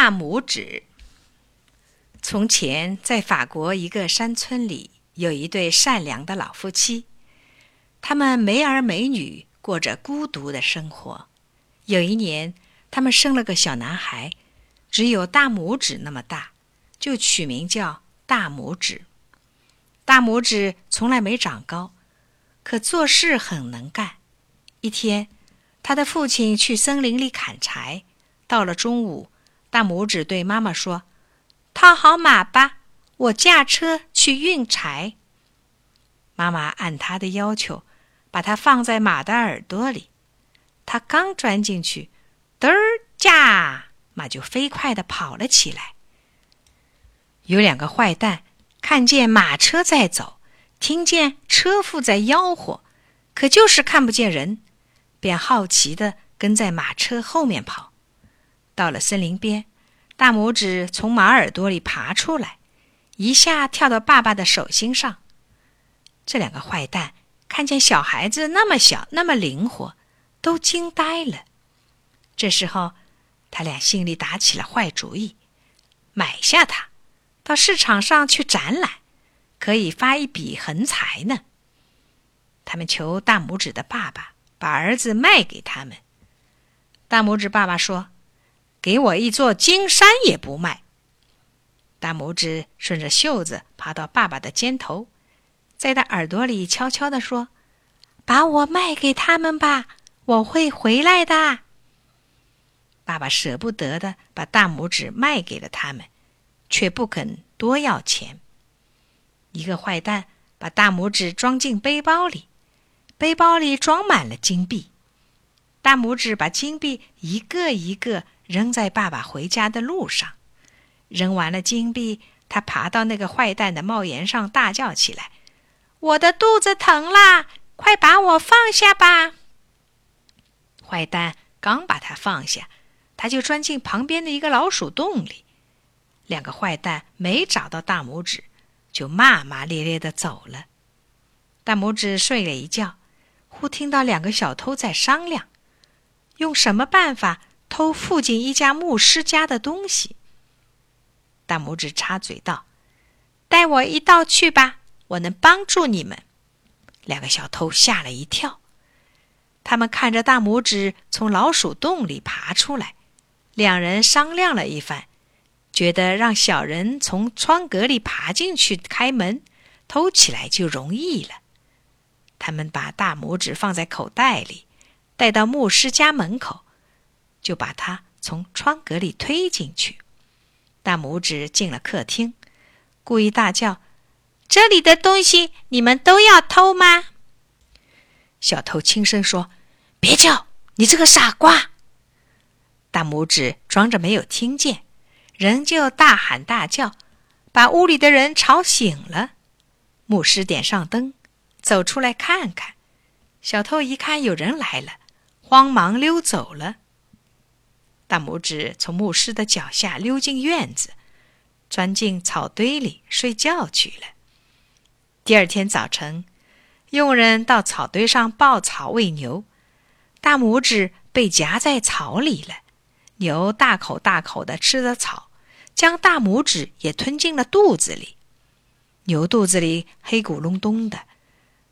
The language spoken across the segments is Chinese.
大拇指。从前，在法国一个山村里，有一对善良的老夫妻，他们没儿没女，过着孤独的生活。有一年，他们生了个小男孩，只有大拇指那么大，就取名叫大拇指。大拇指从来没长高，可做事很能干。一天，他的父亲去森林里砍柴，到了中午，大拇指对妈妈说。套好马吧，我驾车去运柴。妈妈按他的要求，把它放在马的耳朵里。他刚钻进去，嘚儿驾，马就飞快的跑了起来。有两个坏蛋看见马车在走，听见车夫在吆喝，可就是看不见人，便好奇的跟在马车后面跑。到了森林边。大拇指从马耳朵里爬出来，一下跳到爸爸的手心上。这两个坏蛋看见小孩子那么小，那么灵活，都惊呆了。这时候，他俩心里打起了坏主意，买下他，到市场上去展览，可以发一笔横财呢。他们求大拇指的爸爸把儿子卖给他们。大拇指爸爸说。给我一座金山也不卖。大拇指顺着袖子爬到爸爸的肩头，在他耳朵里悄悄地说：“把我卖给他们吧，我会回来的。”爸爸舍不得的把大拇指卖给了他们，却不肯多要钱。一个坏蛋把大拇指装进背包里，背包里装满了金币。大拇指把金币一个一个。扔在爸爸回家的路上，扔完了金币，他爬到那个坏蛋的帽檐上，大叫起来：“我的肚子疼啦！快把我放下吧！”坏蛋刚把他放下，他就钻进旁边的一个老鼠洞里。两个坏蛋没找到大拇指，就骂骂咧咧的走了。大拇指睡了一觉，忽听到两个小偷在商量，用什么办法。偷附近一家牧师家的东西。大拇指插嘴道：“带我一道去吧，我能帮助你们。”两个小偷吓了一跳，他们看着大拇指从老鼠洞里爬出来，两人商量了一番，觉得让小人从窗格里爬进去开门，偷起来就容易了。他们把大拇指放在口袋里，带到牧师家门口。就把他从窗格里推进去，大拇指进了客厅，故意大叫：“这里的东西你们都要偷吗？”小偷轻声说：“别叫，你这个傻瓜！”大拇指装着没有听见，仍旧大喊大叫，把屋里的人吵醒了。牧师点上灯，走出来看看，小偷一看有人来了，慌忙溜走了。大拇指从牧师的脚下溜进院子，钻进草堆里睡觉去了。第二天早晨，佣人到草堆上抱草喂牛，大拇指被夹在草里了。牛大口大口的吃着草，将大拇指也吞进了肚子里。牛肚子里黑咕隆咚的，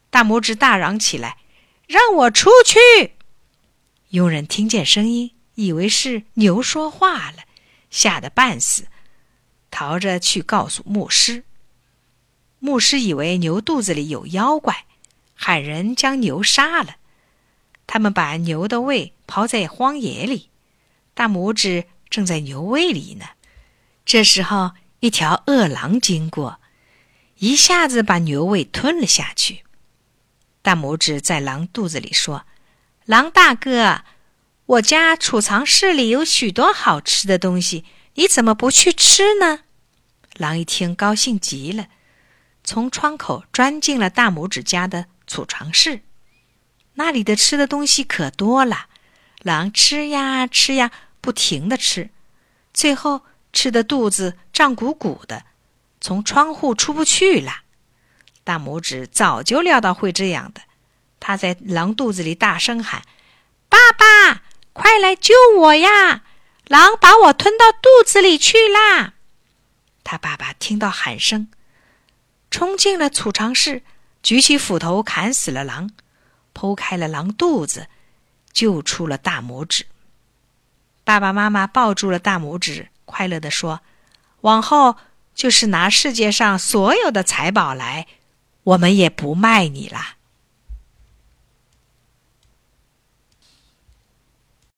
大拇指大嚷起来：“让我出去！”佣人听见声音。以为是牛说话了，吓得半死，逃着去告诉牧师。牧师以为牛肚子里有妖怪，喊人将牛杀了。他们把牛的胃抛在荒野里，大拇指正在牛胃里呢。这时候，一条饿狼经过，一下子把牛胃吞了下去。大拇指在狼肚子里说：“狼大哥。”我家储藏室里有许多好吃的东西，你怎么不去吃呢？狼一听，高兴极了，从窗口钻进了大拇指家的储藏室。那里的吃的东西可多了，狼吃呀吃呀，不停的吃，最后吃的肚子胀鼓鼓的，从窗户出不去了。大拇指早就料到会这样的，他在狼肚子里大声喊：“爸爸！”快来救我呀！狼把我吞到肚子里去啦！”他爸爸听到喊声，冲进了储藏室，举起斧头砍死了狼，剖开了狼肚子，救出了大拇指。爸爸妈妈抱住了大拇指，快乐地说：“往后就是拿世界上所有的财宝来，我们也不卖你了。”